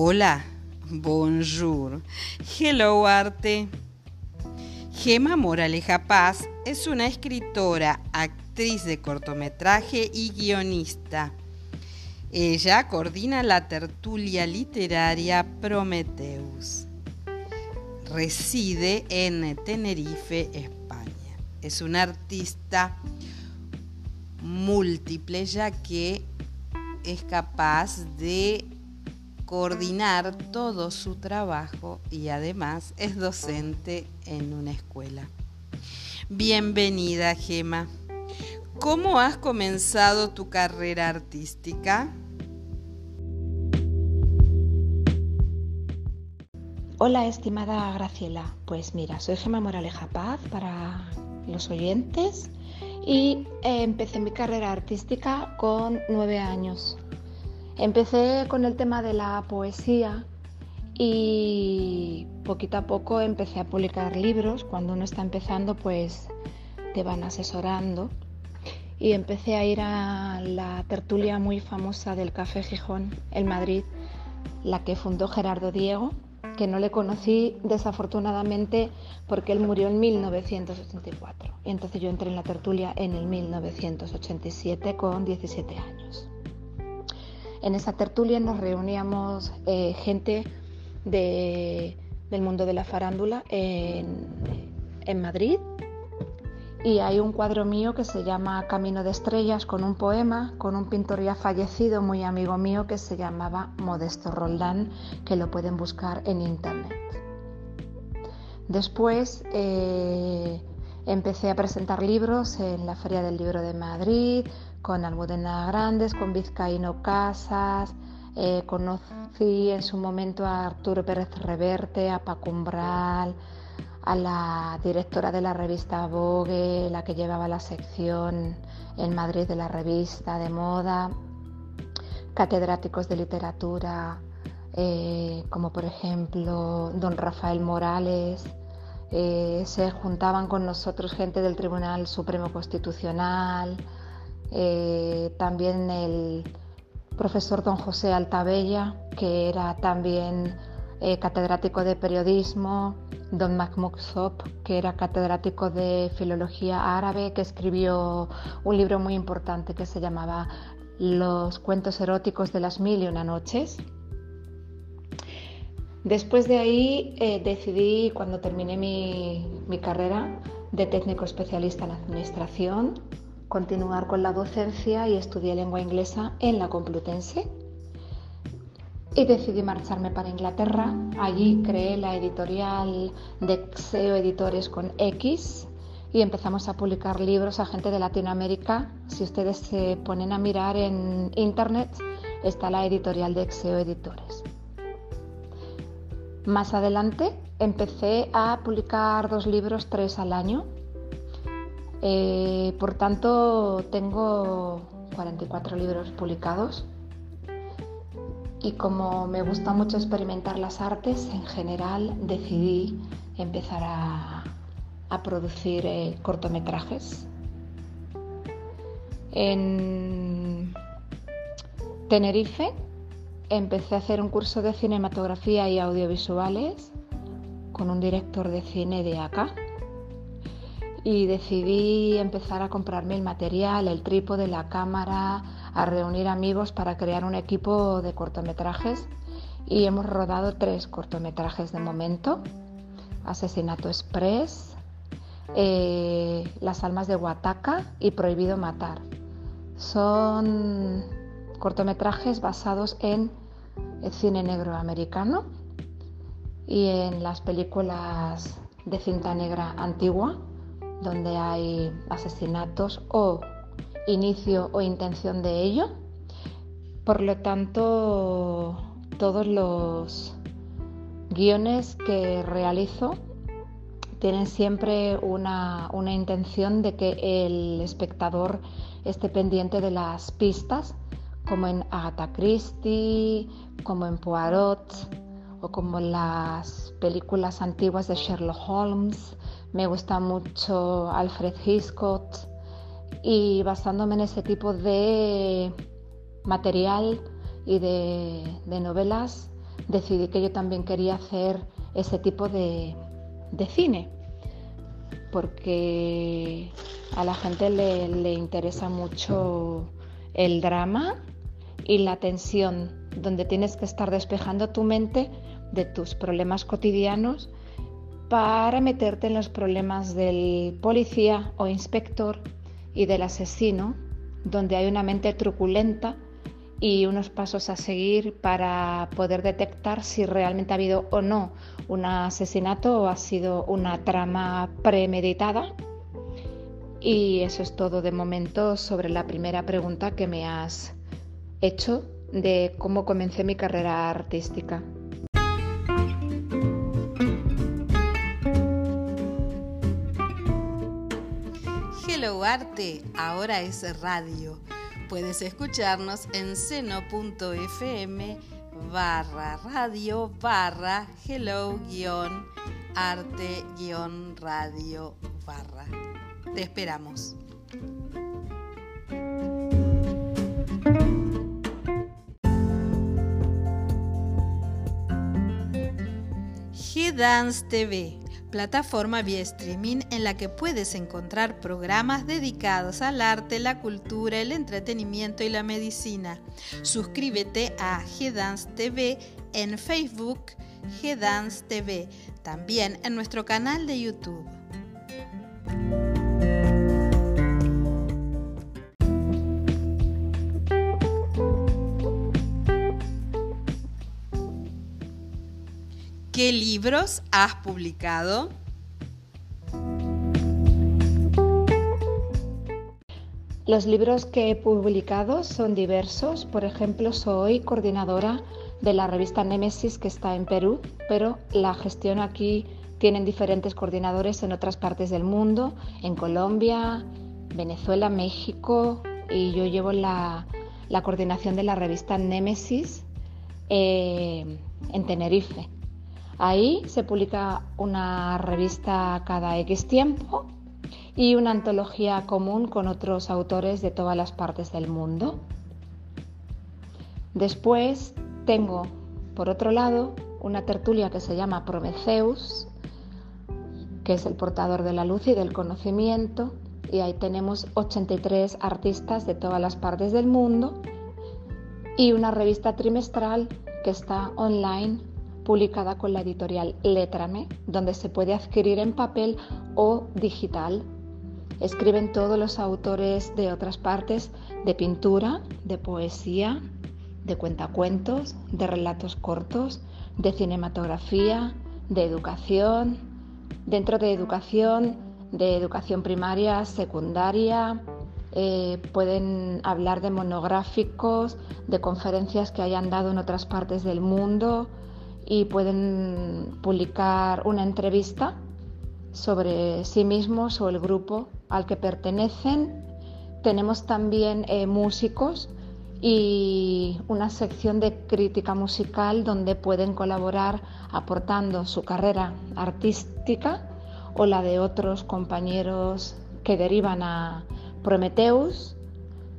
Hola, bonjour, hello arte. Gema Moraleja Paz es una escritora, actriz de cortometraje y guionista. Ella coordina la tertulia literaria Prometheus. Reside en Tenerife, España. Es una artista múltiple ya que es capaz de coordinar todo su trabajo y además es docente en una escuela. Bienvenida, Gema. ¿Cómo has comenzado tu carrera artística? Hola, estimada Graciela. Pues mira, soy Gema Moraleja Paz para los oyentes y eh, empecé mi carrera artística con nueve años. Empecé con el tema de la poesía y poquito a poco empecé a publicar libros. Cuando uno está empezando, pues te van asesorando. Y empecé a ir a la tertulia muy famosa del Café Gijón, en Madrid, la que fundó Gerardo Diego, que no le conocí desafortunadamente porque él murió en 1984. Y entonces yo entré en la tertulia en el 1987 con 17 años. En esa tertulia nos reuníamos eh, gente del mundo de la farándula en, Madrid y hay un cuadro mío que se llama Camino de Estrellas con un poema, con un pintor ya fallecido, muy amigo mío, que se llamaba Modesto Roldán, que lo pueden buscar en internet. Después eh, empecé a presentar libros en la Feria del Libro de Madrid, con Almudena Grandes, con Vizcaíno Casas, eh, conocí en su momento a Arturo Pérez Reverte, a Paco Umbral, a la directora de la revista Vogue, la que llevaba la sección en Madrid de la revista de moda, catedráticos de literatura, eh, como por ejemplo don Rafael Morales, eh, se juntaban con nosotros gente del Tribunal Supremo Constitucional, eh, también el profesor don José Altabella, que era también eh, catedrático de periodismo, don Mahmoud Zop, que era catedrático de filología árabe, que escribió un libro muy importante que se llamaba Los cuentos eróticos de las mil y una noches. Después de ahí eh, decidí, cuando terminé mi carrera de técnico especialista en administración, continuar con la docencia y estudié lengua inglesa en la Complutense. Y decidí marcharme para Inglaterra. Allí creé la editorial de Xeo Editores con X y empezamos a publicar libros a gente de Latinoamérica. Si ustedes se ponen a mirar en internet, está la editorial de Xeo Editores. Más adelante empecé a publicar dos libros, tres al año, eh, por tanto, tengo 44 libros publicados y como me gusta mucho experimentar las artes, en general decidí empezar a, producir eh, cortometrajes. En Tenerife empecé a hacer un curso de cinematografía y audiovisuales con un director de cine de acá, y decidí empezar a comprarme el material, el trípode, la cámara, a reunir amigos para crear un equipo de cortometrajes y hemos rodado tres cortometrajes de momento. Asesinato Express, eh, Las almas de Huataca y Prohibido matar. Son cortometrajes basados en el cine negro americano y en las películas de cinta negra antigua donde hay asesinatos o inicio o intención de ello. Por lo tanto, todos los guiones que realizo tienen siempre una, intención de que el espectador esté pendiente de las pistas, como en Agatha Christie, como en Poirot o como las películas antiguas de Sherlock Holmes. Me gusta mucho Alfred Hitchcock. Y basándome en ese tipo de material y de, novelas decidí que yo también quería hacer ese tipo de, cine, porque a la gente le, interesa mucho el drama y la tensión, donde tienes que estar despejando tu mente de tus problemas cotidianos para meterte en los problemas del policía o inspector y del asesino, donde hay una mente truculenta y unos pasos a seguir para poder detectar si realmente ha habido o no un asesinato o ha sido una trama premeditada. Y eso es todo de momento sobre la primera pregunta que me has hecho de cómo comencé mi carrera artística. Hello Arte, ahora es radio Puedes escucharnos en seno.fm barra radio barra hello guion arte guion radio barra. Te esperamos. G-Dance TV plataforma vía streaming en la que puedes encontrar programas dedicados al arte, la cultura, el entretenimiento y la medicina. Suscríbete a G-Dance TV en Facebook, G-Dance TV, también en nuestro canal de YouTube. ¿Qué libros has publicado? Los libros que he publicado son diversos. Por ejemplo, soy coordinadora de la revista Némesis que está en Perú, pero la gestión aquí tienen diferentes coordinadores en otras partes del mundo, en Colombia, Venezuela, México, y yo llevo la, coordinación de la revista Némesis eh, en Tenerife. Ahí se publica una revista cada X tiempo y una antología común con otros autores de todas las partes del mundo. Después tengo, por otro lado, una tertulia que se llama Prometheus, que es el portador de la luz y del conocimiento, y ahí tenemos 83 artistas de todas las partes del mundo, y una revista trimestral que está online publicada con la editorial Letrame, donde se puede adquirir en papel o digital. Escriben todos los autores de otras partes de pintura, de poesía, de cuentacuentos, de relatos cortos, de cinematografía, de educación, dentro de educación, de educación primaria, secundaria, eh, pueden hablar de monográficos, de conferencias que hayan dado en otras partes del mundo, y pueden publicar una entrevista sobre sí mismos o el grupo al que pertenecen. Tenemos también eh, músicos y una sección de crítica musical donde pueden colaborar aportando su carrera artística o la de otros compañeros que derivan a Prometheus.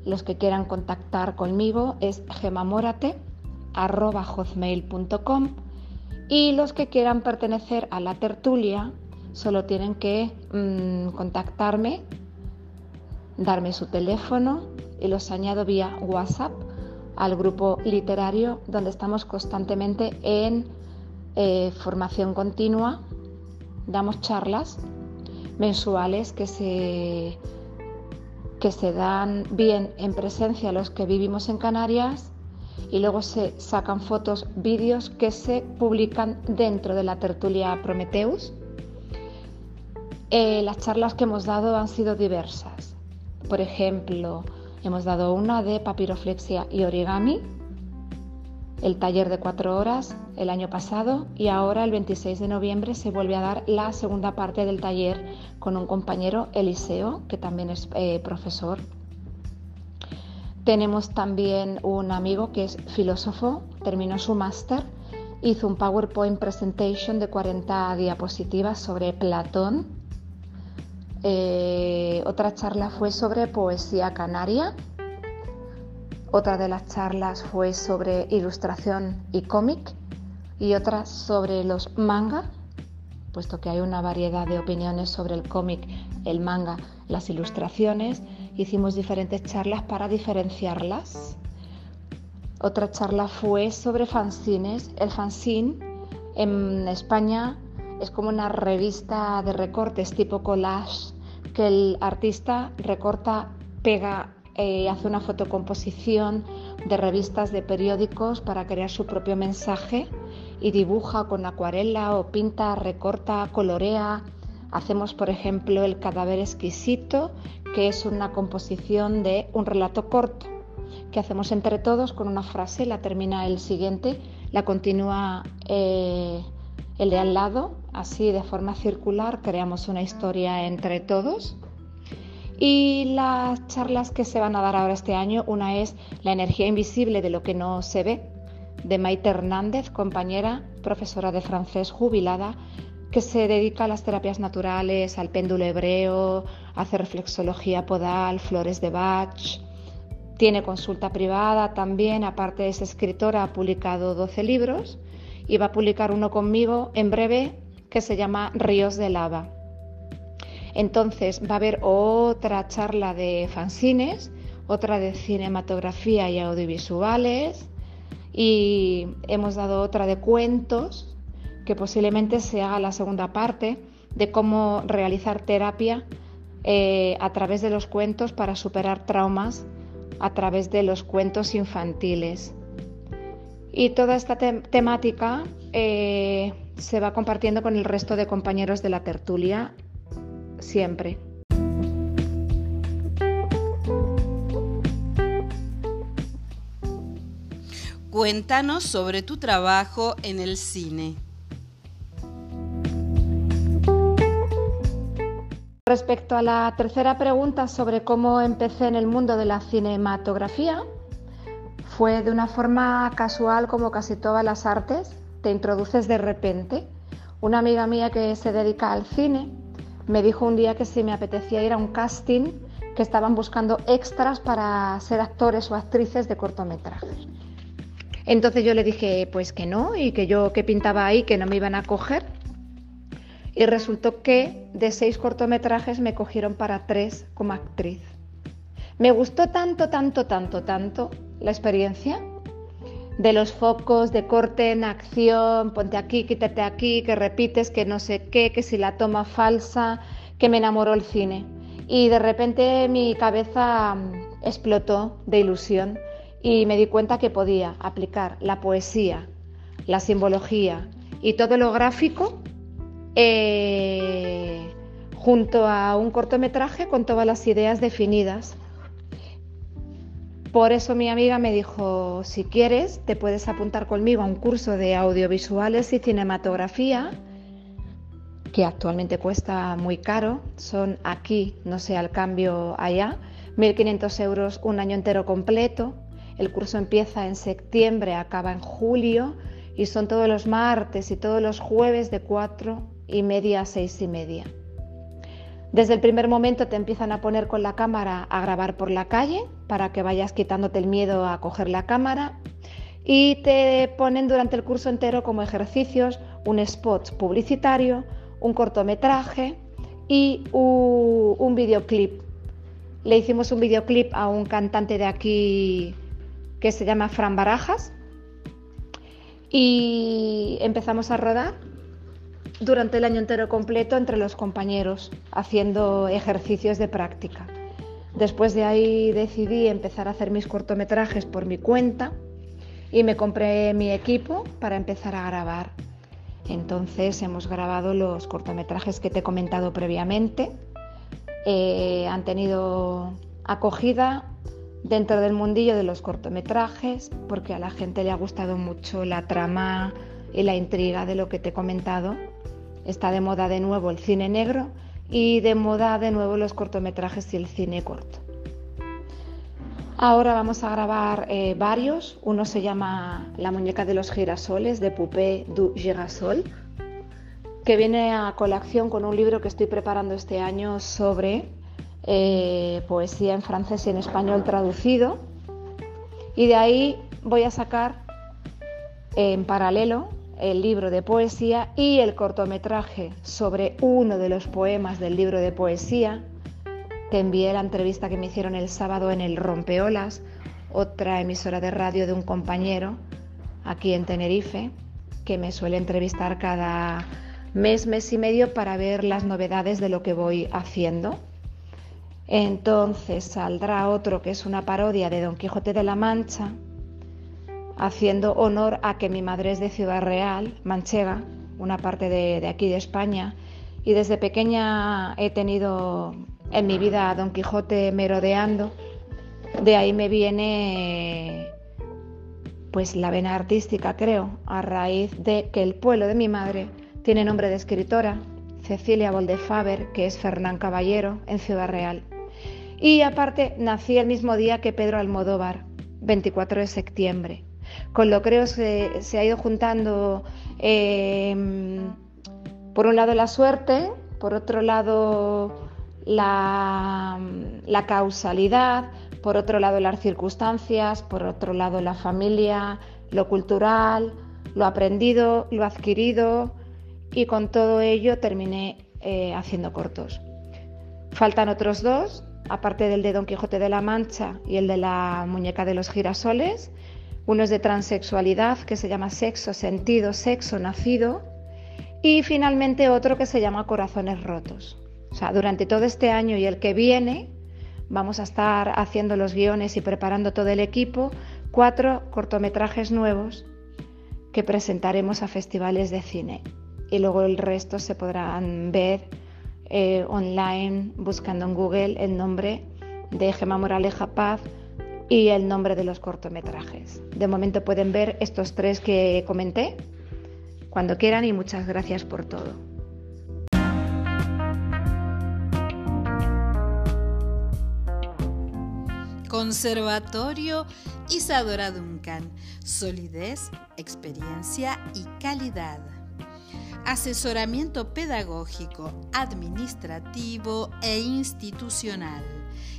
Los que quieran contactar conmigo es gemamorate.com y los que quieran pertenecer a la tertulia solo tienen que mm, contactarme, darme su teléfono y los añado vía WhatsApp al grupo literario donde estamos constantemente en eh, formación continua. Damos charlas mensuales que se, que se dan bien en presencia los que vivimos en Canarias y luego se sacan fotos, vídeos que se publican dentro de la tertulia Prometheus. Eh, las charlas que hemos dado han sido diversas. Por ejemplo, hemos dado una de papiroflexia y origami, el taller de cuatro horas el año pasado y ahora el 26 de noviembre se vuelve a dar la segunda parte del taller con un compañero Eliseo, que también es eh, profesor tenemos también un amigo que es filósofo, terminó su máster, hizo un PowerPoint presentation de 40 diapositivas sobre Platón. Eh, otra charla fue sobre poesía canaria. Otra de las charlas fue sobre ilustración y cómic. y otra sobre los manga, puesto que hay una variedad de opiniones sobre el cómic, el manga, las ilustraciones. Hicimos diferentes charlas para diferenciarlas. Otra charla fue sobre fanzines. El fanzine en España es como una revista de recortes tipo collage que el artista recorta, pega, eh, hace una fotocomposición de revistas, de periódicos para crear su propio mensaje y dibuja con acuarela o pinta, recorta, colorea. Hacemos, por ejemplo, el cadáver exquisito, que es una composición de un relato corto que hacemos entre todos con una frase, la termina el siguiente, la continúa eh, el de al lado, así de forma circular creamos una historia entre todos. Y las charlas que se van a dar ahora este año, una es La energía invisible de lo que no se ve, de Maite Hernández, compañera, profesora de francés jubilada, que se dedica a las terapias naturales, al péndulo hebreo, hace reflexología podal, flores de Bach, tiene consulta privada también, aparte es escritora, ha publicado 12 libros y va a publicar uno conmigo en breve que se llama Ríos de Lava. Entonces va a haber otra charla de fanzines, otra de cinematografía y audiovisuales y hemos dado otra de cuentos que posiblemente se haga la segunda parte de cómo realizar terapia eh, a través de los cuentos para superar traumas a través de los cuentos infantiles. Y toda esta temática eh, se va compartiendo con el resto de compañeros de la tertulia siempre. Cuéntanos sobre tu trabajo en el cine. Respecto a la tercera pregunta sobre cómo empecé en el mundo de la cinematografía, fue de una forma casual como casi todas las artes, te introduces de repente. Una amiga mía que se dedica al cine me dijo un día que si me apetecía ir a un casting que estaban buscando extras para ser actores o actrices de cortometrajes. Entonces yo le dije pues que no y que yo que pintaba ahí que no me iban a coger y resultó que de seis cortometrajes me cogieron para tres como actriz. Me gustó tanto, tanto, tanto, tanto la experiencia de los focos de corte en acción, ponte aquí, quítate aquí, que repites, que no sé qué, que si la toma falsa, que me enamoró el cine. Y de repente mi cabeza mm, explotó de ilusión y me di cuenta que podía aplicar la poesía, la simbología y todo lo gráfico eh, junto a un cortometraje con todas las ideas definidas. Por eso mi amiga me dijo, si quieres, te puedes apuntar conmigo a un curso de audiovisuales y cinematografía, que actualmente cuesta muy caro, son aquí, no sé, al cambio allá, 1.500 euros un año entero completo. El curso empieza en septiembre, acaba en julio y son todos los martes y todos los jueves de 4 y media a seis y media. Desde el primer momento te empiezan a poner con la cámara a grabar por la calle para que vayas quitándote el miedo a coger la cámara y te ponen durante el curso entero como ejercicios un spot publicitario, un cortometraje y un, videoclip. Le hicimos un videoclip a un cantante de aquí que se llama Fran Barajas y empezamos a rodar durante el año entero completo entre los compañeros, haciendo ejercicios de práctica. Después de ahí decidí empezar a hacer mis cortometrajes por mi cuenta y me compré mi equipo para empezar a grabar. Entonces hemos grabado los cortometrajes que te he comentado previamente. Eh, han tenido acogida dentro del mundillo de los cortometrajes porque a la gente le ha gustado mucho la trama y la intriga de lo que te he comentado Está de moda de nuevo el cine negro y de moda de nuevo los cortometrajes y el cine corto. Ahora vamos a grabar eh, varios. Uno se llama La muñeca de los girasoles de Poupée du Girasol, que viene a colación con un libro que estoy preparando este año sobre eh, poesía en francés y en español traducido. Y de ahí voy a sacar en paralelo el libro de poesía y el cortometraje sobre uno de los poemas del libro de poesía. Te envié la entrevista que me hicieron el sábado en el Rompeolas, otra emisora de radio de un compañero aquí en Tenerife, que me suele entrevistar cada mes, mes y medio para ver las novedades de lo que voy haciendo. Entonces saldrá otro que es una parodia de Don Quijote de la Mancha, haciendo honor a que mi madre es de Ciudad Real, manchega, una parte de, aquí de España, y desde pequeña he tenido en mi vida a Don Quijote merodeando. De ahí me viene pues la vena artística, creo, a raíz de que el pueblo de mi madre tiene nombre de escritora, Cecilia Boldefaber, que es Fernán Caballero, en Ciudad Real. Y aparte nací el mismo día que Pedro Almodóvar, 24 de septiembre. Con lo creo se, se ha ido juntando, em, por un lado la suerte, por otro lado la, causalidad, por otro lado las circunstancias, por otro lado la familia, lo cultural, lo aprendido, lo adquirido y con todo ello terminé eh, haciendo cortos. Faltan otros dos, aparte del de Don Quijote de la Mancha y el de la muñeca de los girasoles. Uno es de transexualidad que se llama Sexo, Sentido, Sexo, Nacido. Y finalmente otro que se llama Corazones Rotos. O sea, durante todo este año y el que viene vamos a estar haciendo los guiones y preparando todo el equipo, cuatro cortometrajes nuevos que presentaremos a festivales de cine. Y luego el resto se podrán ver eh, online buscando en Google el nombre de Gema Moraleja Paz y el nombre de los cortometrajes. De momento pueden ver estos tres que comenté cuando quieran y muchas gracias por todo. Conservatorio Isadora Duncan. Solidez, experiencia y calidad asesoramiento pedagógico, administrativo e institucional,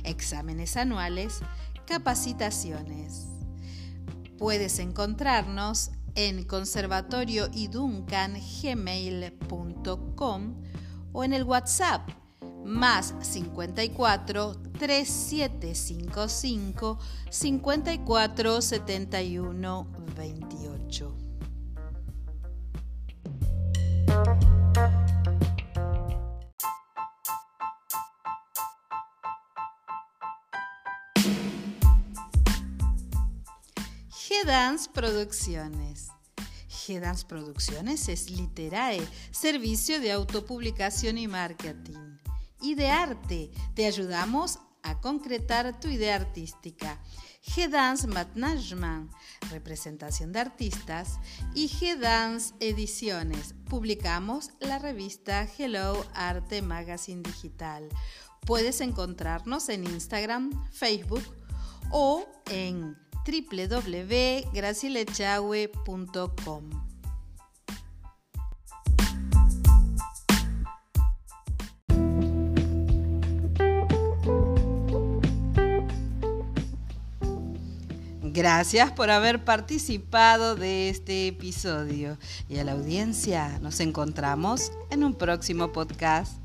exámenes anuales, capacitaciones. Puedes encontrarnos en conservatorioiduncan.gmail.com o en el WhatsApp más 54 3755 54 71 28. G-Dance Producciones. G-Dance Producciones es Literae, servicio de autopublicación y marketing. Y de arte, te ayudamos a concretar tu idea artística. G-Dance Management, representación de artistas, y G-Dance Ediciones. Publicamos la revista Hello Arte Magazine Digital. Puedes encontrarnos en Instagram, Facebook o en www.gracilechagüe.com. Gracias por haber participado de este episodio y a la audiencia nos encontramos en un próximo podcast.